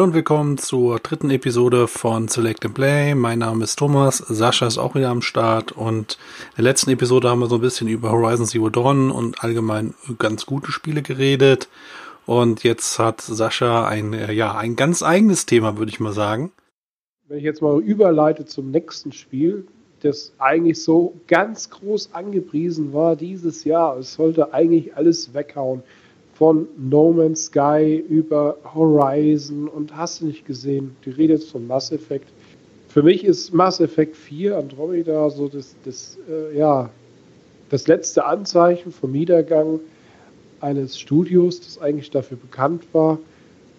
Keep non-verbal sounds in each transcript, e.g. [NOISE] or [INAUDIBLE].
Hallo und willkommen zur dritten Episode von Select and Play. Mein Name ist Thomas, Sascha ist auch wieder am Start und in der letzten Episode haben wir so ein bisschen über Horizon Zero Dawn und allgemein ganz gute Spiele geredet. Und jetzt hat Sascha ein, äh, ja, ein ganz eigenes Thema, würde ich mal sagen. Wenn ich jetzt mal überleite zum nächsten Spiel, das eigentlich so ganz groß angepriesen war dieses Jahr. Es sollte eigentlich alles weghauen von No Man's Sky über Horizon und hast du nicht gesehen, die Rede ist von Mass Effect. Für mich ist Mass Effect 4 Andromeda so das, das, äh, ja, das letzte Anzeichen vom Niedergang eines Studios, das eigentlich dafür bekannt war,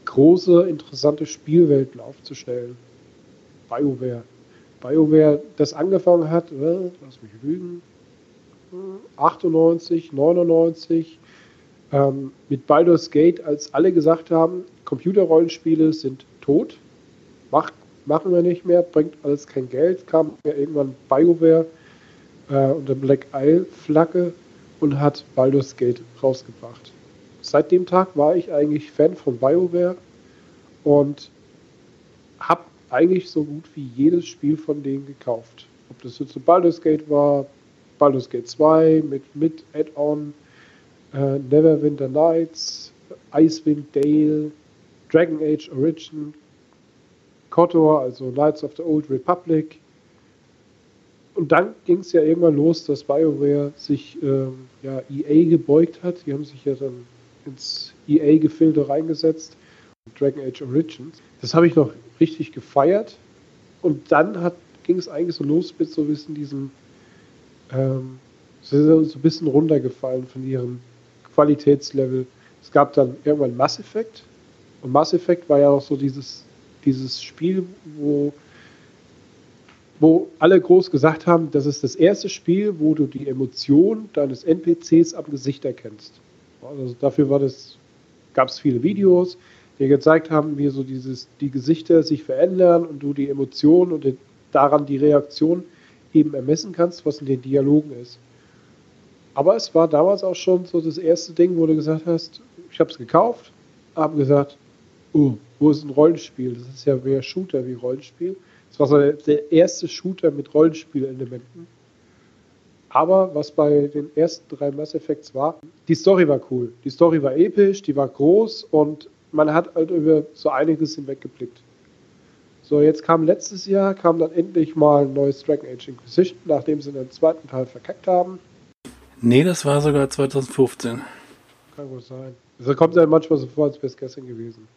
große, interessante Spielwelten aufzustellen. BioWare. BioWare, das angefangen hat, äh, lass mich lügen, 98, 99, ähm, mit Baldur's Gate, als alle gesagt haben, Computerrollenspiele sind tot, macht, machen wir nicht mehr, bringt alles kein Geld, kam ja irgendwann BioWare äh, unter Black Isle Flagge und hat Baldur's Gate rausgebracht. Seit dem Tag war ich eigentlich Fan von BioWare und habe eigentlich so gut wie jedes Spiel von denen gekauft. Ob das jetzt so Baldur's Gate war, Baldur's Gate 2 mit, mit Add-on, äh, Neverwinter Nights, Icewind Dale, Dragon Age Origin, KOTOR, also Knights of the Old Republic. Und dann ging es ja irgendwann los, dass BioWare sich ähm, ja, EA gebeugt hat. Die haben sich ja dann ins EA-Gefilde reingesetzt. Dragon Age Origins. Das habe ich noch richtig gefeiert. Und dann ging es eigentlich so los mit so ein bisschen diesem, ähm, so ein bisschen runtergefallen von ihrem Qualitätslevel. Es gab dann irgendwann Mass Effect. Und Mass Effect war ja auch so dieses, dieses Spiel, wo, wo alle groß gesagt haben, das ist das erste Spiel, wo du die Emotion deines NPCs am Gesicht erkennst. Also dafür gab es viele Videos, die gezeigt haben, wie so dieses, die Gesichter sich verändern und du die Emotionen und daran die Reaktion eben ermessen kannst, was in den Dialogen ist. Aber es war damals auch schon so das erste Ding, wo du gesagt hast, ich habe es gekauft, habe gesagt, oh, wo ist ein Rollenspiel? Das ist ja mehr Shooter wie Rollenspiel. Das war so der erste Shooter mit Rollenspielelementen. Aber was bei den ersten drei Mass Effects war, die Story war cool. Die Story war episch, die war groß und man hat halt über so einiges hinweggeblickt. So, jetzt kam letztes Jahr, kam dann endlich mal ein neues Dragon Age Inquisition, nachdem sie den zweiten Teil verkackt haben. Nee, das war sogar 2015. Kann gut sein. Das kommt ja manchmal so vor, als wäre es gestern gewesen.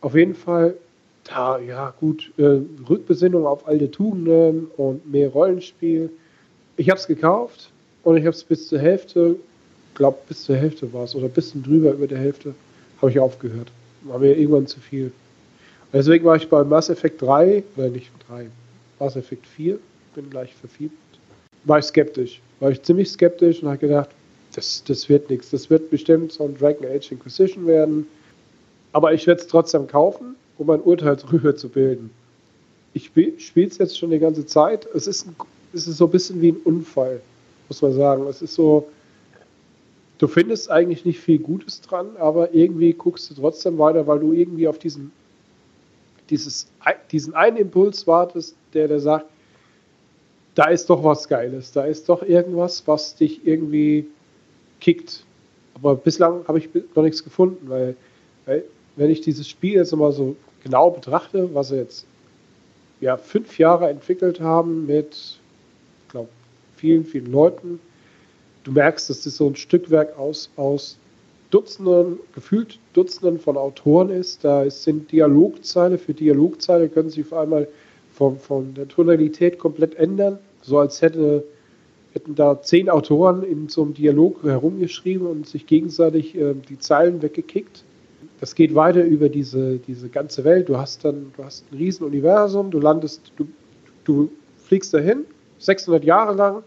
Auf jeden Fall, da, ja, gut, äh, Rückbesinnung auf alte Tugenden und mehr Rollenspiel. Ich habe es gekauft und ich habe es bis zur Hälfte, glaube bis zur Hälfte war es, oder ein bisschen drüber über der Hälfte, habe ich aufgehört. War mir irgendwann zu viel. Deswegen war ich bei Mass Effect 3, oder nicht 3, Mass Effect 4, bin gleich verfiebt, war ich skeptisch war ich ziemlich skeptisch und habe gedacht, das, das wird nichts. Das wird bestimmt so ein Dragon Age Inquisition werden. Aber ich werde es trotzdem kaufen, um mein Urteil [LAUGHS] darüber zu bilden. Ich spiele es jetzt schon die ganze Zeit. Es ist, ein, es ist so ein bisschen wie ein Unfall, muss man sagen. Es ist so, du findest eigentlich nicht viel Gutes dran, aber irgendwie guckst du trotzdem weiter, weil du irgendwie auf diesen, dieses, diesen einen Impuls wartest, der, der sagt, da ist doch was Geiles, da ist doch irgendwas, was dich irgendwie kickt. Aber bislang habe ich noch nichts gefunden, weil, weil wenn ich dieses Spiel jetzt mal so genau betrachte, was sie jetzt ja, fünf Jahre entwickelt haben mit, ich vielen, vielen Leuten, du merkst, dass das so ein Stückwerk aus, aus Dutzenden, gefühlt Dutzenden von Autoren ist. Da sind Dialogzeile für Dialogzeile, können sich auf einmal von, von der Tonalität komplett ändern. So als hätte, hätten da zehn Autoren in so einem Dialog herumgeschrieben und sich gegenseitig äh, die Zeilen weggekickt. Das geht weiter über diese, diese ganze Welt. Du hast dann, du hast ein Riesenuniversum, du landest, du, du fliegst dahin, 600 Jahre lang,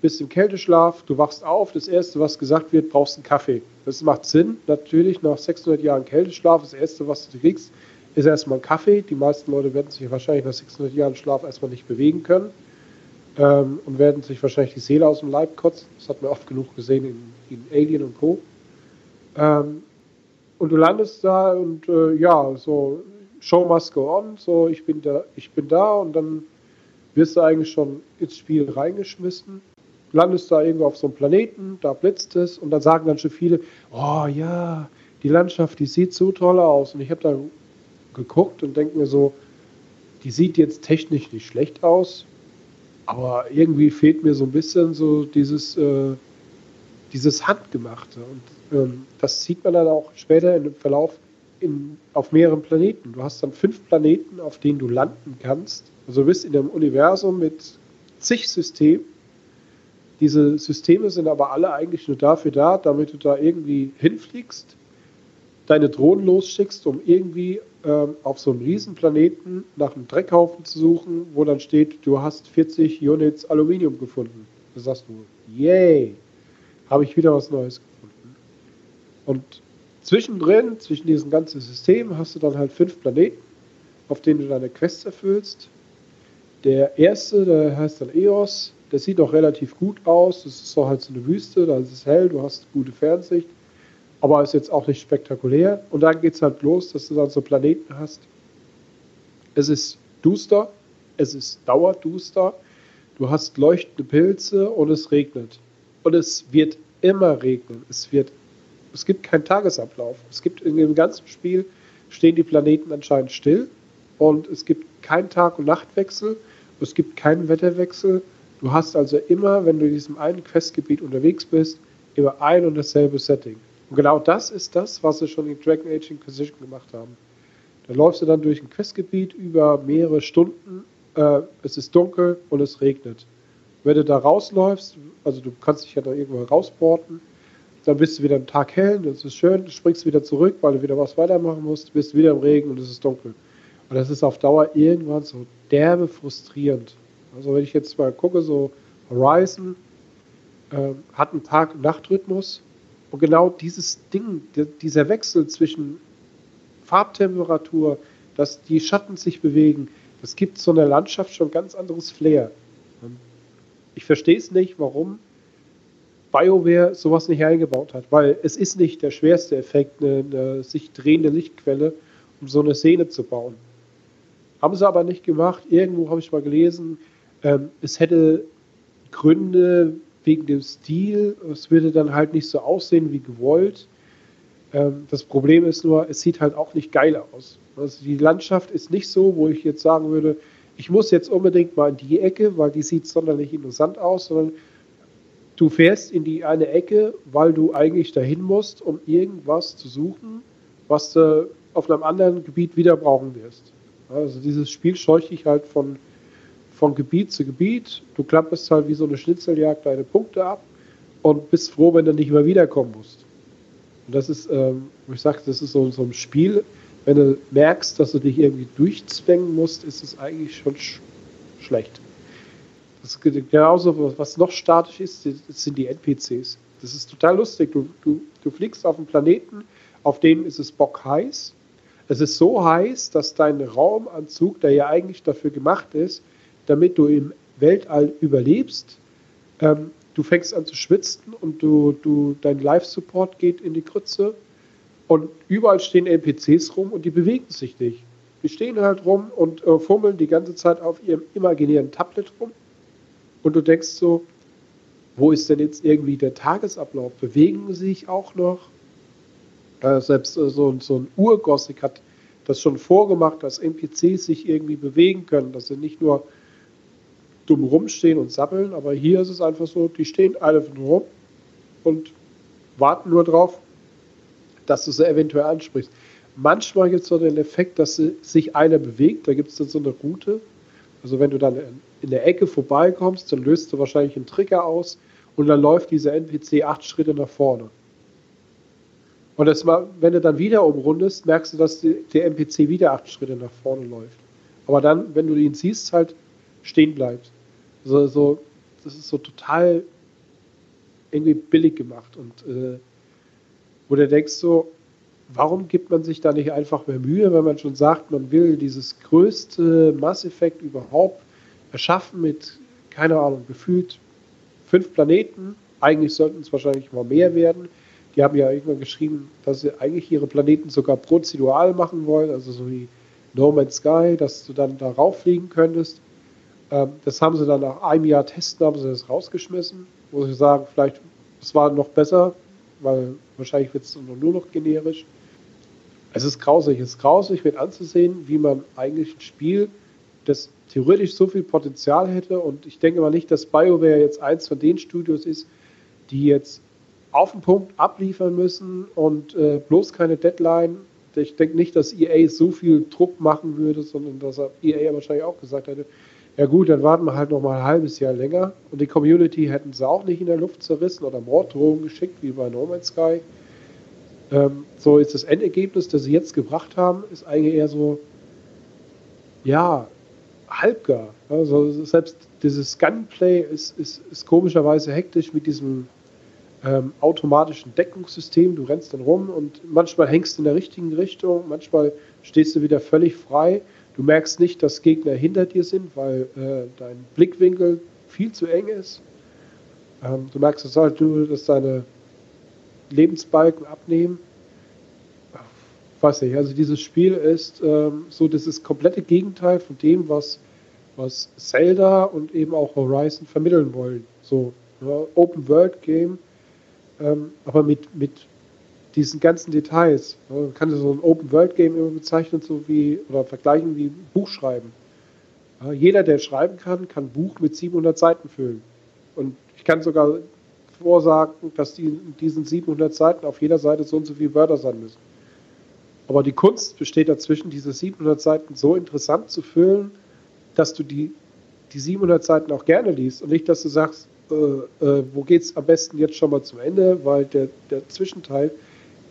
bist im Kälteschlaf, du wachst auf, das erste, was gesagt wird, brauchst einen Kaffee. Das macht Sinn, natürlich, nach 600 Jahren Kälteschlaf, das erste, was du kriegst, ist erstmal ein Kaffee. Die meisten Leute werden sich wahrscheinlich nach 600 Jahren Schlaf erstmal nicht bewegen können ähm, und werden sich wahrscheinlich die Seele aus dem Leib kotzen. Das hat man oft genug gesehen in, in Alien und Co. Ähm, und du landest da und äh, ja, so Show must go on, so ich bin da, ich bin da und dann wirst du eigentlich schon ins Spiel reingeschmissen, landest da irgendwo auf so einem Planeten, da blitzt es und dann sagen dann schon viele, oh ja, die Landschaft, die sieht so toll aus und ich habe da geguckt und denke mir so, die sieht jetzt technisch nicht schlecht aus, aber irgendwie fehlt mir so ein bisschen so dieses, äh, dieses Handgemachte. Und ähm, das sieht man dann auch später im Verlauf in, auf mehreren Planeten. Du hast dann fünf Planeten, auf denen du landen kannst. Also du bist in einem Universum mit zig Systemen. Diese Systeme sind aber alle eigentlich nur dafür da, damit du da irgendwie hinfliegst, deine Drohnen losschickst, um irgendwie ähm, auf so einem Riesenplaneten nach einem Dreckhaufen zu suchen, wo dann steht, du hast 40 Units Aluminium gefunden. Da sagst du, yay, habe ich wieder was Neues gefunden. Und zwischendrin, zwischen diesem ganzen System, hast du dann halt fünf Planeten, auf denen du deine Quests erfüllst. Der erste, der heißt dann Eos, der sieht auch relativ gut aus. Das ist so halt so eine Wüste, da ist es hell, du hast gute Fernsicht aber ist jetzt auch nicht spektakulär. Und dann geht es halt los, dass du dann so Planeten hast. Es ist duster, es ist dauerduster, du hast leuchtende Pilze und es regnet. Und es wird immer regnen. Es wird, es gibt keinen Tagesablauf. Es gibt in dem ganzen Spiel stehen die Planeten anscheinend still und es gibt keinen Tag- und Nachtwechsel. Es gibt keinen Wetterwechsel. Du hast also immer, wenn du in diesem einen Questgebiet unterwegs bist, immer ein und dasselbe Setting. Und genau das ist das, was sie schon in Dragon Age Inquisition gemacht haben. Da läufst du dann durch ein Questgebiet über mehrere Stunden, äh, es ist dunkel und es regnet. Wenn du da rausläufst, also du kannst dich ja da irgendwo rausporten, dann bist du wieder am Tag hell, das ist schön, du springst wieder zurück, weil du wieder was weitermachen musst, bist wieder im Regen und es ist dunkel. Und das ist auf Dauer irgendwann so derbe frustrierend. Also wenn ich jetzt mal gucke, so Horizon äh, hat einen Tag-Nacht-Rhythmus, und genau dieses Ding, dieser Wechsel zwischen Farbtemperatur, dass die Schatten sich bewegen, das gibt so einer Landschaft schon ganz anderes Flair. Ich verstehe es nicht, warum BioWare sowas nicht eingebaut hat, weil es ist nicht der schwerste Effekt, eine, eine sich drehende Lichtquelle, um so eine Szene zu bauen. Haben sie aber nicht gemacht. Irgendwo habe ich mal gelesen, ähm, es hätte Gründe, wegen dem Stil. Es würde dann halt nicht so aussehen wie gewollt. Ähm, das Problem ist nur, es sieht halt auch nicht geil aus. Also die Landschaft ist nicht so, wo ich jetzt sagen würde, ich muss jetzt unbedingt mal in die Ecke, weil die sieht sonderlich interessant aus, sondern du fährst in die eine Ecke, weil du eigentlich dahin musst, um irgendwas zu suchen, was du auf einem anderen Gebiet wieder brauchen wirst. Also dieses Spiel scheucht dich halt von von Gebiet zu Gebiet. Du klappest halt wie so eine Schnitzeljagd deine Punkte ab und bist froh, wenn du nicht mehr wiederkommen musst. Und das ist, ähm, ich sage, das ist so, so ein Spiel, wenn du merkst, dass du dich irgendwie durchzwängen musst, ist es eigentlich schon sch schlecht. Das genauso, was noch statisch ist, sind die NPCs. Das ist total lustig. Du, du, du fliegst auf einen Planeten, auf dem ist es bockheiß. Es ist so heiß, dass dein Raumanzug, der ja eigentlich dafür gemacht ist, damit du im Weltall überlebst. Ähm, du fängst an zu schwitzen und du, du, dein Live-Support geht in die Krütze und überall stehen NPCs rum und die bewegen sich nicht. Die stehen halt rum und äh, fummeln die ganze Zeit auf ihrem imaginären Tablet rum und du denkst so, wo ist denn jetzt irgendwie der Tagesablauf? Bewegen sie sich auch noch? Äh, selbst äh, so, so ein Urgothic hat das schon vorgemacht, dass NPCs sich irgendwie bewegen können, dass sie nicht nur dumm rumstehen und sappeln, aber hier ist es einfach so, die stehen alle rum und warten nur drauf, dass du sie eventuell ansprichst. Manchmal gibt es so den Effekt, dass sich einer bewegt, da gibt es dann so eine Route. Also wenn du dann in der Ecke vorbeikommst, dann löst du wahrscheinlich einen Trigger aus und dann läuft dieser NPC acht Schritte nach vorne. Und das wenn du dann wieder umrundest, merkst du, dass die, der NPC wieder acht Schritte nach vorne läuft. Aber dann, wenn du ihn siehst, halt stehen bleibt. So, so, das ist so total irgendwie billig gemacht und äh, wo du denkst so, warum gibt man sich da nicht einfach mehr Mühe, wenn man schon sagt, man will dieses größte Mass Effect überhaupt erschaffen mit, keine Ahnung, gefühlt fünf Planeten. Eigentlich sollten es wahrscheinlich mal mehr werden. die haben ja irgendwann geschrieben, dass sie eigentlich ihre Planeten sogar prozedural machen wollen, also so wie No Man's Sky, dass du dann darauf fliegen könntest. Ähm, das haben sie dann nach einem Jahr testen, haben sie das rausgeschmissen. Muss ich sagen, vielleicht, es war noch besser, weil wahrscheinlich wird es nur noch generisch. Es ist grausig, es ist grausig mit anzusehen, wie man eigentlich ein Spiel, das theoretisch so viel Potenzial hätte und ich denke mal nicht, dass BioWare jetzt eins von den Studios ist, die jetzt auf den Punkt abliefern müssen und äh, bloß keine Deadline. Ich denke nicht, dass EA so viel Druck machen würde, sondern dass EA wahrscheinlich auch gesagt hätte, ja gut, dann warten wir halt noch mal ein halbes Jahr länger. Und die Community hätten sie auch nicht in der Luft zerrissen oder Morddrohungen geschickt, wie bei No Man's Sky. Ähm, so ist das Endergebnis, das sie jetzt gebracht haben, ist eigentlich eher so, ja, halbgar. Also selbst dieses Gunplay ist, ist, ist komischerweise hektisch mit diesem ähm, automatischen Deckungssystem. Du rennst dann rum und manchmal hängst du in der richtigen Richtung, manchmal stehst du wieder völlig frei. Du merkst nicht, dass Gegner hinter dir sind, weil äh, dein Blickwinkel viel zu eng ist. Ähm, du merkst es halt, du, dass deine Lebensbalken abnehmen. Weiß nicht, also dieses Spiel ist ähm, so das komplette Gegenteil von dem, was, was Zelda und eben auch Horizon vermitteln wollen. So, ja, Open World Game, ähm, aber mit, mit diesen ganzen Details. Man kann so ein Open-World-Game immer bezeichnen, so wie, oder vergleichen wie Buchschreiben. Jeder, der schreiben kann, kann Buch mit 700 Seiten füllen. Und ich kann sogar vorsagen, dass die in diesen 700 Seiten auf jeder Seite so und so viele Wörter sein müssen. Aber die Kunst besteht dazwischen, diese 700 Seiten so interessant zu füllen, dass du die, die 700 Seiten auch gerne liest und nicht, dass du sagst, äh, äh, wo geht es am besten jetzt schon mal zum Ende, weil der, der Zwischenteil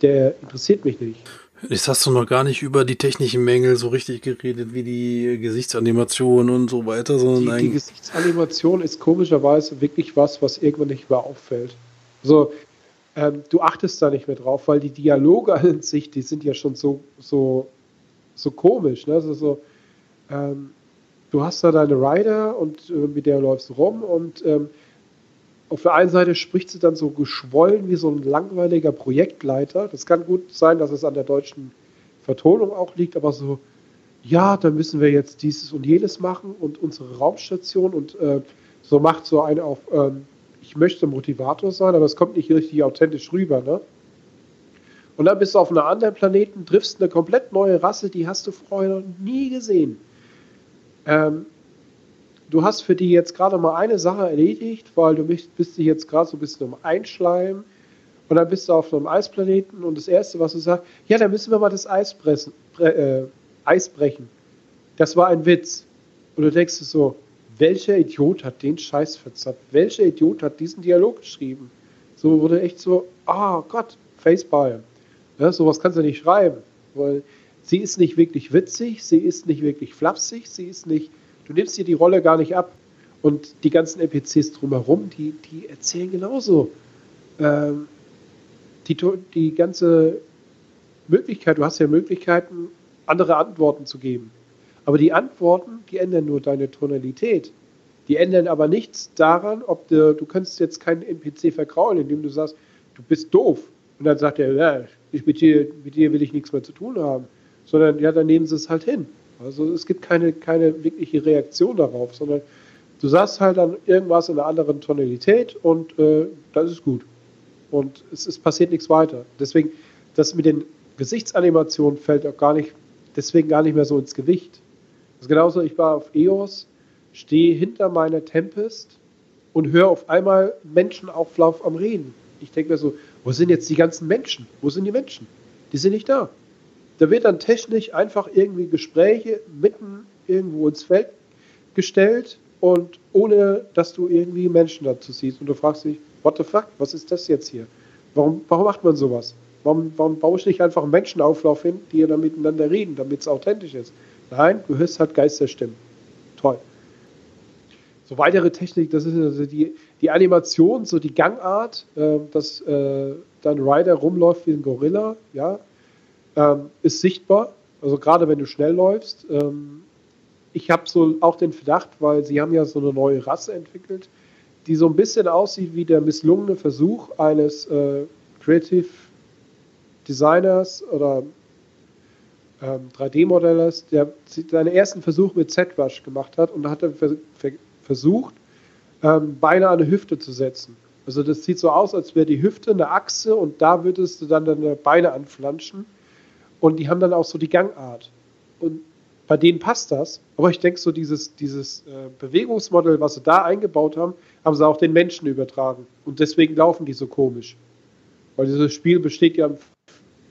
der interessiert mich nicht. Jetzt hast du noch gar nicht über die technischen Mängel so richtig geredet, wie die Gesichtsanimation und so weiter, sondern die, die Gesichtsanimation ist komischerweise wirklich was, was irgendwann nicht mehr auffällt. Also, ähm, du achtest da nicht mehr drauf, weil die Dialoge [LAUGHS] an sich, die sind ja schon so, so, so komisch. Ne? Also so, ähm, du hast da deine Rider und äh, mit der läufst du rum und ähm, auf der einen Seite spricht sie dann so geschwollen wie so ein langweiliger Projektleiter. Das kann gut sein, dass es an der deutschen Vertonung auch liegt, aber so, ja, da müssen wir jetzt dieses und jenes machen und unsere Raumstation und äh, so macht so eine auf, ähm, ich möchte Motivator sein, aber es kommt nicht richtig authentisch rüber, ne? Und dann bist du auf einem anderen Planeten, triffst eine komplett neue Rasse, die hast du vorher noch nie gesehen. Ähm, du hast für die jetzt gerade mal eine Sache erledigt, weil du bist, dich jetzt gerade so ein bisschen um Einschleimen und dann bist du auf einem Eisplaneten und das Erste, was du sagst, ja, dann müssen wir mal das Eis, pressen, äh, Eis brechen. Das war ein Witz. Und du denkst so, welcher Idiot hat den Scheiß verzapft? Welcher Idiot hat diesen Dialog geschrieben? So wurde echt so, oh Gott, Facepalm. Ja, sowas kannst du nicht schreiben, weil sie ist nicht wirklich witzig, sie ist nicht wirklich flapsig, sie ist nicht Du nimmst dir die Rolle gar nicht ab. Und die ganzen NPCs drumherum, die, die erzählen genauso. Ähm, die, die ganze Möglichkeit, du hast ja Möglichkeiten, andere Antworten zu geben. Aber die Antworten, die ändern nur deine Tonalität. Die ändern aber nichts daran, ob du, du kannst jetzt keinen NPC verkraulen, indem du sagst, du bist doof. Und dann sagt er, ja, ich, mit, dir, mit dir will ich nichts mehr zu tun haben. Sondern ja, dann nehmen sie es halt hin. Also es gibt keine, keine wirkliche Reaktion darauf, sondern du sagst halt dann irgendwas in einer anderen Tonalität und äh, das ist gut. Und es, es passiert nichts weiter. Deswegen, das mit den Gesichtsanimationen fällt auch gar nicht, deswegen gar nicht mehr so ins Gewicht. Das ist genauso, ich war auf EOS, stehe hinter meiner Tempest und höre auf einmal Menschenauflauf am Reden. Ich denke mir so, wo sind jetzt die ganzen Menschen? Wo sind die Menschen? Die sind nicht da. Da wird dann technisch einfach irgendwie Gespräche mitten irgendwo ins Feld gestellt und ohne, dass du irgendwie Menschen dazu siehst. Und du fragst dich, what the fuck, was ist das jetzt hier? Warum, warum macht man sowas? Warum, warum baue ich nicht einfach einen Menschenauflauf hin, die dann miteinander reden, damit es authentisch ist? Nein, du hörst halt Geisterstimmen. Toll. So weitere Technik, das ist also die, die Animation, so die Gangart, äh, dass äh, dein Rider rumläuft wie ein Gorilla, ja, ähm, ist sichtbar. Also gerade wenn du schnell läufst. Ähm, ich habe so auch den Verdacht, weil sie haben ja so eine neue Rasse entwickelt, die so ein bisschen aussieht wie der misslungene Versuch eines äh, Creative Designers oder ähm, 3D-Modellers, der seinen ersten Versuch mit Z-Rush gemacht hat und hat er versucht, ähm, Beine an eine Hüfte zu setzen. Also das sieht so aus, als wäre die Hüfte eine Achse und da würdest du dann deine Beine anflanschen. Und die haben dann auch so die Gangart. Und bei denen passt das. Aber ich denke, so dieses, dieses äh, Bewegungsmodell, was sie da eingebaut haben, haben sie auch den Menschen übertragen. Und deswegen laufen die so komisch. Weil dieses Spiel besteht ja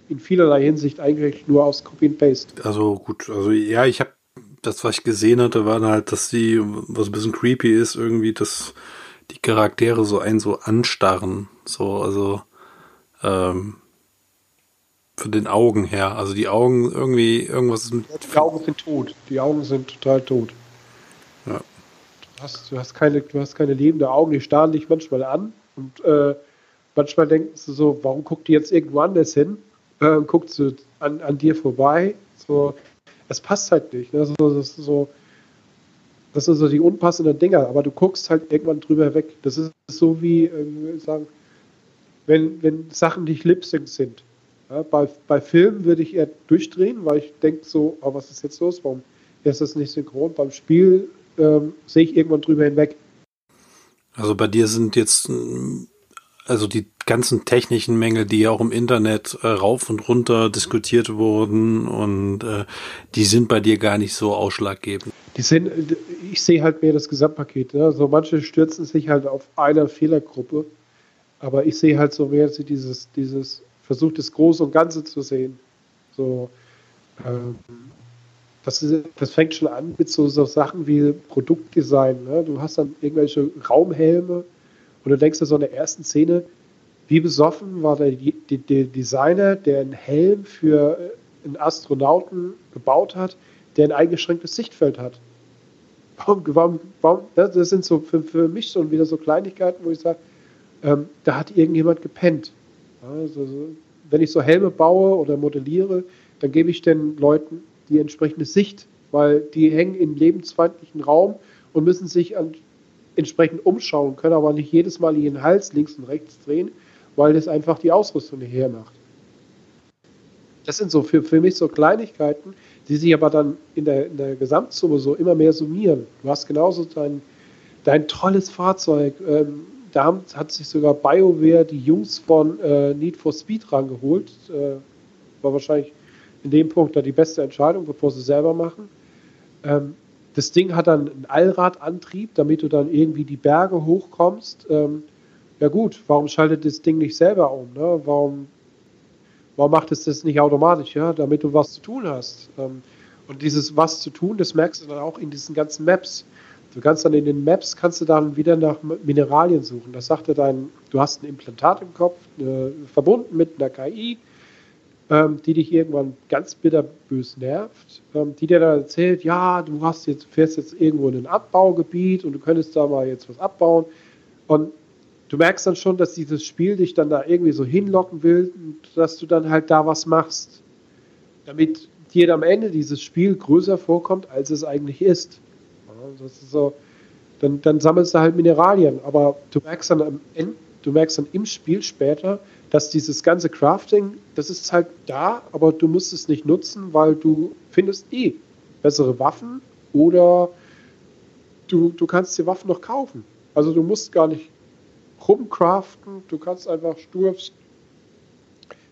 in vielerlei Hinsicht eigentlich nur aus Copy and Paste. Also gut, also ja, ich habe das, was ich gesehen hatte, war halt, dass die, was ein bisschen creepy ist, irgendwie, dass die Charaktere so einen so anstarren. So, also ähm, von den Augen her. Also die Augen irgendwie, irgendwas ist mit. Die Augen sind tot. Die Augen sind total tot. Ja. Du hast, du hast, keine, du hast keine lebende Augen, die starren dich manchmal an und äh, manchmal denkst du so, warum guckt die jetzt irgendwo anders hin? Äh, guckt sie an, an dir vorbei. So, es passt halt nicht. Ne? So, das ist so, das sind so die unpassenden Dinger, aber du guckst halt irgendwann drüber weg. Das ist so wie, äh, sagen, wenn, wenn Sachen nicht Lip-Sync sind. Ja, bei, bei Filmen würde ich eher durchdrehen, weil ich denke so, oh, was ist jetzt los? Warum ist das nicht synchron? Beim Spiel ähm, sehe ich irgendwann drüber hinweg. Also bei dir sind jetzt also die ganzen technischen Mängel, die ja auch im Internet äh, rauf und runter diskutiert wurden und äh, die sind bei dir gar nicht so ausschlaggebend. Die sind, ich sehe halt mehr das Gesamtpaket. Ne? So manche stürzen sich halt auf eine Fehlergruppe, aber ich sehe halt so mehr dieses, dieses Versuch, das Große und Ganze zu sehen. So, ähm, das, ist, das fängt schon an mit so, so Sachen wie Produktdesign. Ne? Du hast dann irgendwelche Raumhelme und du denkst dir so in der ersten Szene, wie besoffen war der, der Designer, der einen Helm für äh, einen Astronauten gebaut hat, der ein eingeschränktes Sichtfeld hat. Warum, warum, warum das sind so für, für mich schon wieder so Kleinigkeiten, wo ich sage, ähm, da hat irgendjemand gepennt. Also, wenn ich so Helme baue oder modelliere, dann gebe ich den Leuten die entsprechende Sicht, weil die hängen in lebensfeindlichen Raum und müssen sich an entsprechend umschauen, können aber nicht jedes Mal ihren Hals links und rechts drehen, weil das einfach die Ausrüstung nicht hermacht. Das sind so für, für mich so Kleinigkeiten, die sich aber dann in der, in der Gesamtsumme so immer mehr summieren. Du hast genauso dein, dein tolles Fahrzeug. Ähm, da hat sich sogar BioWare die Jungs von äh, Need for Speed rangeholt. Äh, war wahrscheinlich in dem Punkt da die beste Entscheidung, bevor sie selber machen. Ähm, das Ding hat dann einen Allradantrieb, damit du dann irgendwie die Berge hochkommst. Ähm, ja gut, warum schaltet das Ding nicht selber um? Ne? Warum, warum macht es das nicht automatisch? Ja, damit du was zu tun hast. Ähm, und dieses was zu tun, das merkst du dann auch in diesen ganzen Maps. Du kannst dann in den Maps kannst du dann wieder nach Mineralien suchen. Das sagte dein, du hast ein Implantat im Kopf, äh, verbunden mit einer KI ähm, die dich irgendwann ganz bitterbös nervt, ähm, die dir dann erzählt, ja, du hast jetzt, fährst jetzt irgendwo in ein Abbaugebiet und du könntest da mal jetzt was abbauen. Und du merkst dann schon, dass dieses Spiel dich dann da irgendwie so hinlocken will, dass du dann halt da was machst. Damit dir am Ende dieses Spiel größer vorkommt, als es eigentlich ist. Das ist so, dann, dann sammelst du halt Mineralien, aber du merkst dann am Ende, du merkst dann im Spiel später, dass dieses ganze Crafting, das ist halt da, aber du musst es nicht nutzen, weil du findest eh bessere Waffen oder du, du kannst die Waffen noch kaufen. Also du musst gar nicht rumcraften, du kannst einfach stur. Das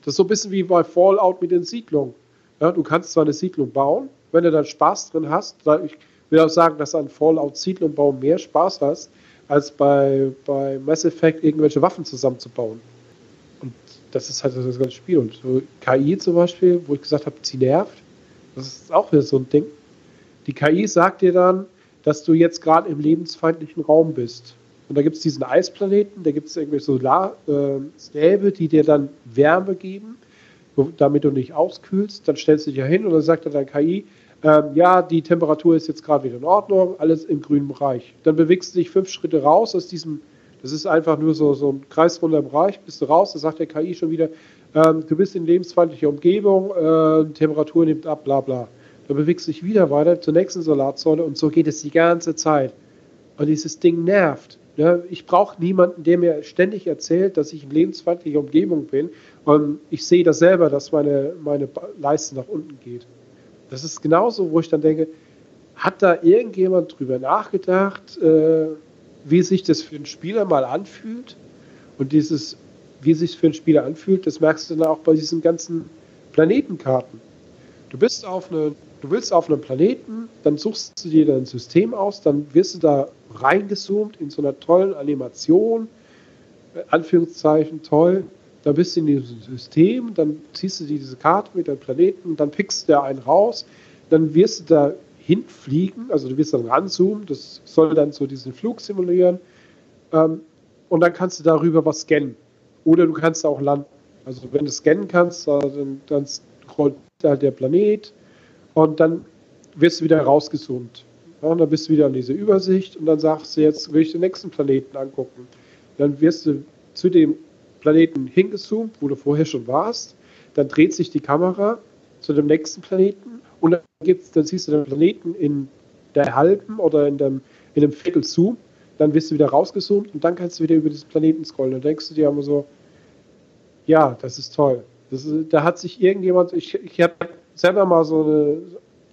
ist so ein bisschen wie bei Fallout mit den Siedlungen. Ja, du kannst zwar eine Siedlung bauen, wenn du dann Spaß drin hast. Ich will auch sagen, dass ein Fallout Siedlung bauen mehr Spaß hast, als bei, bei Mass Effect irgendwelche Waffen zusammenzubauen das ist halt das ganze Spiel. Und so KI zum Beispiel, wo ich gesagt habe, sie nervt, das ist auch wieder so ein Ding. Die KI sagt dir dann, dass du jetzt gerade im lebensfeindlichen Raum bist. Und da gibt es diesen Eisplaneten, da gibt es irgendwelche Solarstäbe, äh, die dir dann Wärme geben, damit du nicht auskühlst. Dann stellst du dich ja hin und dann sagt dann dein KI, ähm, ja, die Temperatur ist jetzt gerade wieder in Ordnung, alles im grünen Bereich. Dann bewegst du dich fünf Schritte raus aus diesem das ist einfach nur so, so ein kreisrunder Bereich, bist du raus, da sagt der KI schon wieder, ähm, du bist in lebensfeindlicher Umgebung, äh, Temperatur nimmt ab, bla bla. Dann bewegst du dich wieder weiter zur nächsten Solarzone und so geht es die ganze Zeit. Und dieses Ding nervt. Ja, ich brauche niemanden, der mir ständig erzählt, dass ich in lebensfeindlicher Umgebung bin. Und ich sehe das selber, dass meine, meine Leiste nach unten geht. Das ist genauso, wo ich dann denke, hat da irgendjemand drüber nachgedacht, äh, wie sich das für einen Spieler mal anfühlt? Und dieses, wie sich für einen Spieler anfühlt, das merkst du dann auch bei diesen ganzen Planetenkarten. Du bist auf eine, du willst auf einem Planeten, dann suchst du dir dein System aus, dann wirst du da reingezoomt in so einer tollen Animation, äh, Anführungszeichen toll. Da bist du in diesem System, dann ziehst du diese Karte mit deinem Planeten, dann pickst du da einen raus, dann wirst du da hinfliegen, also du wirst dann ranzoomen, das soll dann so diesen Flug simulieren. Ähm, und dann kannst du darüber was scannen. Oder du kannst auch landen. Also wenn du scannen kannst, dann, dann rollt halt der Planet und dann wirst du wieder rausgezoomt. Ja, und dann bist du wieder an dieser Übersicht und dann sagst du, jetzt will ich den nächsten Planeten angucken. Dann wirst du zu dem Planeten hingezoomt, wo du vorher schon warst. Dann dreht sich die Kamera zu dem nächsten Planeten und dann, gibt's, dann siehst du den Planeten in der halben oder in dem, in einem Viertel Zoom. Dann wirst du wieder rausgezoomt und dann kannst du wieder über diesen Planeten scrollen. Dann denkst du dir immer so, ja, das ist toll. Das ist, da hat sich irgendjemand, ich, ich habe selber mal so eine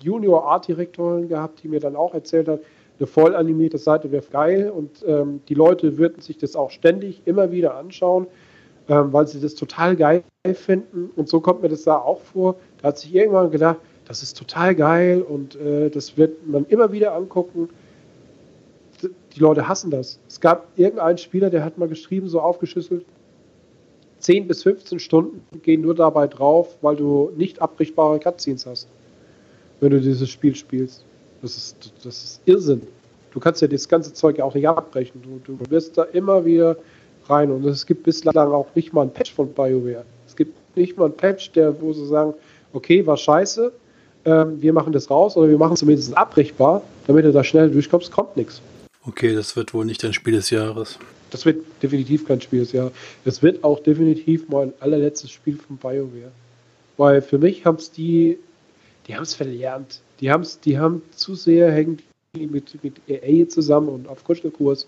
Junior Art Direktorin gehabt, die mir dann auch erzählt hat, eine voll animierte Seite wäre geil und ähm, die Leute würden sich das auch ständig immer wieder anschauen, weil sie das total geil finden und so kommt mir das da auch vor. Da hat sich irgendwann gedacht, das ist total geil und äh, das wird man immer wieder angucken. Die Leute hassen das. Es gab irgendeinen Spieler, der hat mal geschrieben, so aufgeschlüsselt, 10 bis 15 Stunden gehen nur dabei drauf, weil du nicht abbrechbare Cutscenes hast, wenn du dieses Spiel spielst. Das ist, das ist Irrsinn. Du kannst ja das ganze Zeug ja auch nicht abbrechen. Du, du wirst da immer wieder rein. Und es gibt bislang auch nicht mal ein Patch von BioWare. Es gibt nicht mal ein Patch, der, wo sie sagen, okay, war scheiße, ähm, wir machen das raus oder wir machen es zumindest abbrechbar, damit du da schnell durchkommst, kommt nichts. Okay, das wird wohl nicht dein Spiel des Jahres. Das wird definitiv kein Spiel des Jahres. Das wird auch definitiv mein allerletztes Spiel von BioWare. Weil für mich haben es die, die haben es verlernt. Die, haben's, die haben zu sehr hängen mit, mit EA zusammen und auf Kuschelkurs.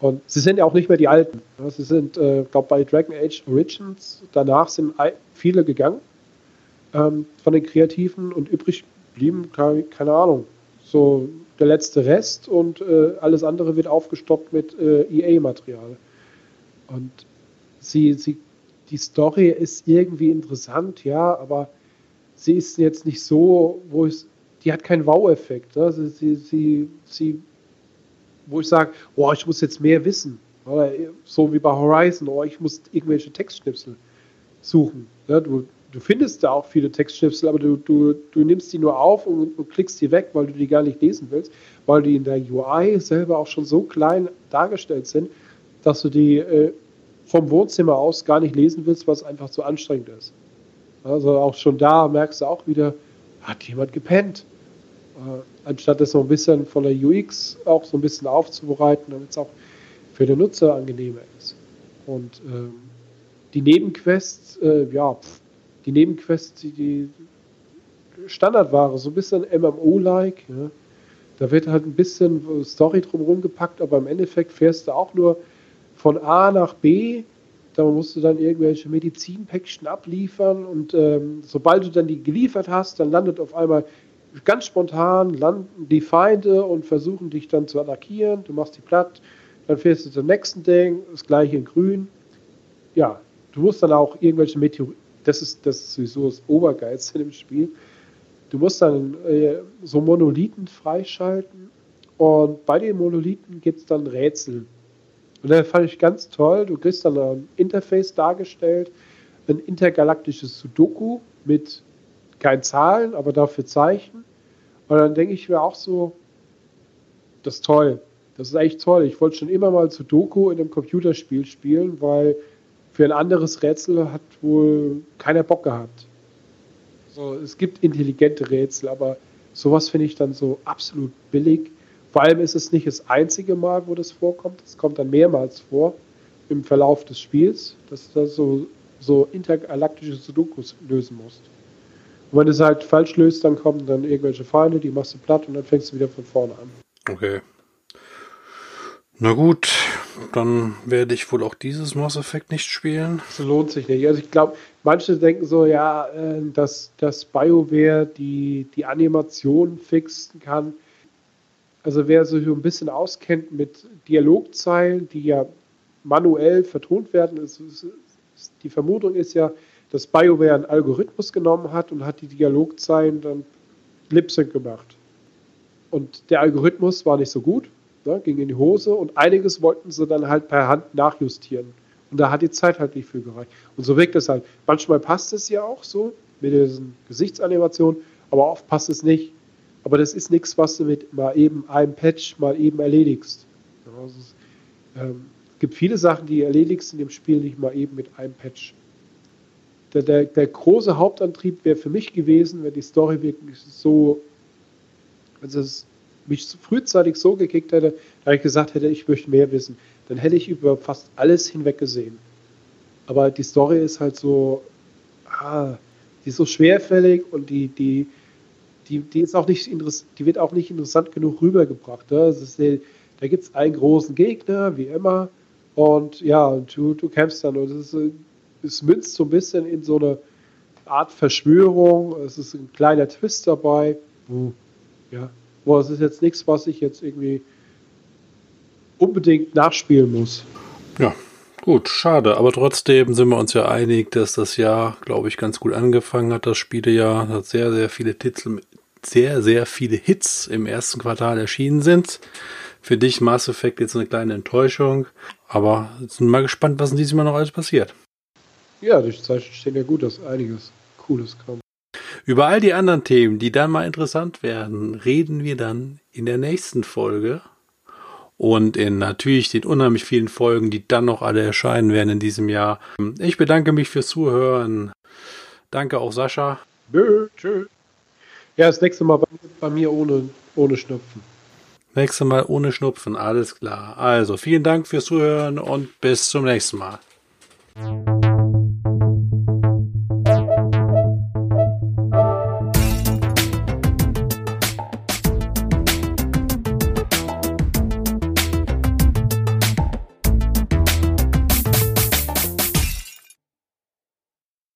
Und sie sind ja auch nicht mehr die Alten. Sie sind, äh, glaube bei Dragon Age Origins, danach sind viele gegangen ähm, von den Kreativen und übrig blieben, keine, keine Ahnung, so der letzte Rest und äh, alles andere wird aufgestoppt mit äh, EA-Material. Und sie, sie, die Story ist irgendwie interessant, ja, aber sie ist jetzt nicht so, wo es, die hat keinen Wow-Effekt. Ne? Sie, sie, sie, sie, wo ich sage, oh, ich muss jetzt mehr wissen. Oder so wie bei Horizon, oh, ich muss irgendwelche Textschnipsel suchen. Ja, du, du findest da auch viele Textschnipsel, aber du, du, du nimmst die nur auf und, und, klickst die weg, weil du die gar nicht lesen willst, weil die in der UI selber auch schon so klein dargestellt sind, dass du die äh, vom Wohnzimmer aus gar nicht lesen willst, was einfach zu anstrengend ist. Also auch schon da merkst du auch wieder, hat jemand gepennt. Äh, anstatt das so ein bisschen von der UX auch so ein bisschen aufzubereiten, damit es auch für den Nutzer angenehmer ist. Und ähm, die Nebenquests, äh, ja, die Nebenquests, die, die Standardware, so ein bisschen MMO-like. Ja. Da wird halt ein bisschen Story drumherum gepackt, aber im Endeffekt fährst du auch nur von A nach B. Da musst du dann irgendwelche Medizinpäckchen abliefern und ähm, sobald du dann die geliefert hast, dann landet auf einmal ganz spontan landen die Feinde und versuchen dich dann zu attackieren. Du machst die platt, dann fährst du zum nächsten Ding, das gleiche in grün. Ja, du musst dann auch irgendwelche Meteoriten das ist, das ist sowieso das Obergeilste im Spiel. Du musst dann äh, so Monolithen freischalten und bei den Monolithen gibt es dann Rätsel. Und das fand ich ganz toll. Du kriegst dann ein Interface dargestellt, ein intergalaktisches Sudoku mit keinen Zahlen, aber dafür Zeichen. Und dann denke ich mir auch so, das ist toll. Das ist echt toll. Ich wollte schon immer mal Sudoku in einem Computerspiel spielen, weil für ein anderes Rätsel hat wohl keiner Bock gehabt. So, es gibt intelligente Rätsel, aber sowas finde ich dann so absolut billig. Vor allem ist es nicht das einzige Mal, wo das vorkommt. Es kommt dann mehrmals vor im Verlauf des Spiels, dass du da so, so intergalaktische Sudokus lösen musst. Und wenn du es halt falsch löst, dann kommen dann irgendwelche Feinde, die machst du platt und dann fängst du wieder von vorne an. Okay. Na gut, dann werde ich wohl auch dieses Mass Effect nicht spielen. Das lohnt sich nicht. Also ich glaube, manche denken so, ja, äh, dass, dass BioWare die, die Animation fixen kann. Also wer sich so ein bisschen auskennt mit Dialogzeilen, die ja manuell vertont werden, ist, ist, ist, die Vermutung ist ja, dass BioWare einen Algorithmus genommen hat und hat die Dialogzeilen dann Lip-Sync gemacht. Und der Algorithmus war nicht so gut, ne, ging in die Hose und einiges wollten sie dann halt per Hand nachjustieren. Und da hat die Zeit halt nicht viel gereicht. Und so wirkt es halt. Manchmal passt es ja auch so mit diesen Gesichtsanimationen, aber oft passt es nicht. Aber das ist nichts, was du mit mal eben einem Patch mal eben erledigst. Also es, ähm, gibt viele Sachen, die erledigst in dem Spiel nicht mal eben mit einem Patch. Der, der, der große Hauptantrieb wäre für mich gewesen, wenn die Story wirklich so, wenn es mich frühzeitig so gekickt hätte, da ich gesagt hätte, ich möchte mehr wissen, dann hätte ich über fast alles hinweg gesehen. Aber die Story ist halt so, ah, die ist so schwerfällig und die, die, die, die ist auch nicht die wird auch nicht interessant genug rübergebracht. Ne? Ist, da gibt es einen großen Gegner, wie immer, und ja, du, du kämpfst dann und es, ist, es münzt so ein bisschen in so eine Art Verschwörung. Es ist ein kleiner Twist dabei. Ja, Boah, es ist jetzt nichts, was ich jetzt irgendwie unbedingt nachspielen muss. Ja, gut, schade. Aber trotzdem sind wir uns ja einig, dass das Jahr, glaube ich, ganz gut angefangen hat. Das Spielejahr hat sehr, sehr viele Titel, sehr, sehr viele Hits im ersten Quartal erschienen sind. Für dich Mass Effect jetzt eine kleine Enttäuschung. Aber sind mal gespannt, was in diesem Jahr noch alles passiert. Ja, die Zeichen stehen ja gut, dass einiges Cooles kommt. Über all die anderen Themen, die dann mal interessant werden, reden wir dann in der nächsten Folge. Und in natürlich den unheimlich vielen Folgen, die dann noch alle erscheinen werden in diesem Jahr. Ich bedanke mich fürs Zuhören. Danke auch Sascha. Nö, tschö. Ja, das nächste Mal bei, bei mir ohne, ohne Schnupfen. Nächstes Mal ohne Schnupfen, alles klar. Also vielen Dank fürs Zuhören und bis zum nächsten Mal.